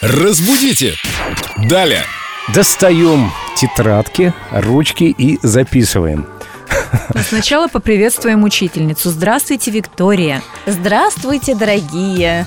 Разбудите! Далее! Достаем тетрадки, ручки и записываем. Но сначала поприветствуем учительницу. Здравствуйте, Виктория. Здравствуйте, дорогие!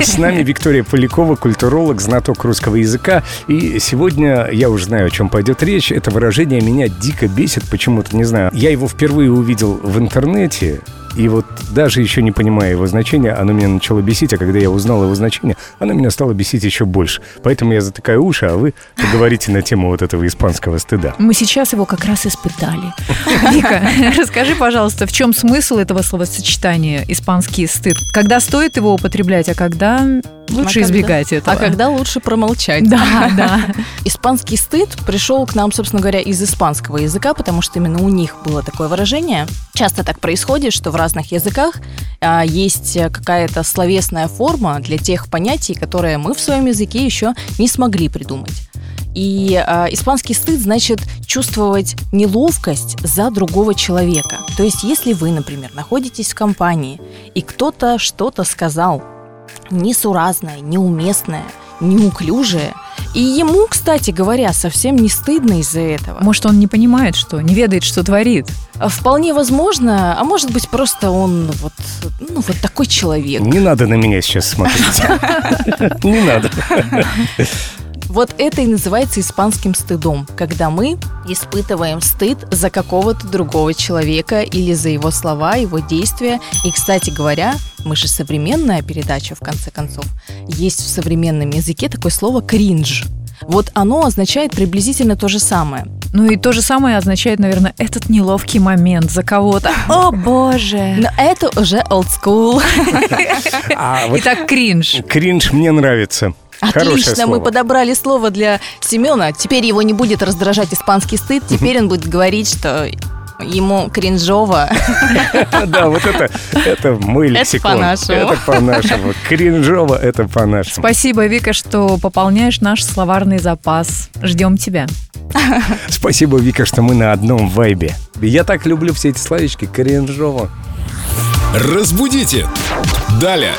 С нами Виктория Полякова, культуролог, знаток русского языка. И сегодня я уже знаю, о чем пойдет речь. Это выражение меня дико бесит почему-то, не знаю. Я его впервые увидел в интернете, и вот даже еще не понимая его значения, оно меня начало бесить, а когда я узнал его значение, оно меня стало бесить еще больше. Поэтому я затыкаю уши, а вы поговорите на тему вот этого испанского стыда. Мы сейчас его как раз испытали. Вика, расскажи, пожалуйста, в чем смысл этого словосочетания «испанский стыд»? Когда стоит его употреблять, а когда лучше А когда- избегать этого? А когда лучше промолчать? Да, да. Испанский стыд пришел к нам, собственно говоря, из испанского языка, потому что именно у них было такое выражение. Часто так происходит, что в разных языках а, есть э, какая-то словесная форма для тех понятий, которые мы в своем языке еще не смогли придумать. И а, испанский стыд значит чувствовать неловкость за другого человека. То есть, если вы, например, находитесь в компании, и кто-то что-то сказал несуразное, неуместное, неуклюжее, и ему, кстати говоря, совсем не стыдно из-за этого. Может, он не понимает, что, не ведает, что творит. А Вполне возможно, а может быть просто он вот, ну, вот такой человек. Не надо на меня сейчас смотреть. Не надо. Вот это и называется испанским стыдом, когда мы испытываем стыд за какого-то другого человека или за его слова, его действия. И, кстати говоря, мы же современная передача, в конце концов. Есть в современном языке такое слово «кринж». Вот оно означает приблизительно то же самое. Ну и то же самое означает, наверное, этот неловкий момент за кого-то. О, боже! Но это уже old school. А вот Итак, кринж. кринж мне нравится. Отлично, мы подобрали слово для Семена. Теперь его не будет раздражать испанский стыд. Теперь он будет говорить, что ему кринжово. Да, вот это, это мой Это лексикон. по-нашему. Это по-нашему. Кринжово, это по-нашему. Спасибо, Вика, что пополняешь наш словарный запас. Ждем тебя. Спасибо, Вика, что мы на одном вайбе. Я так люблю все эти словечки. Кринжово. Разбудите! Далее!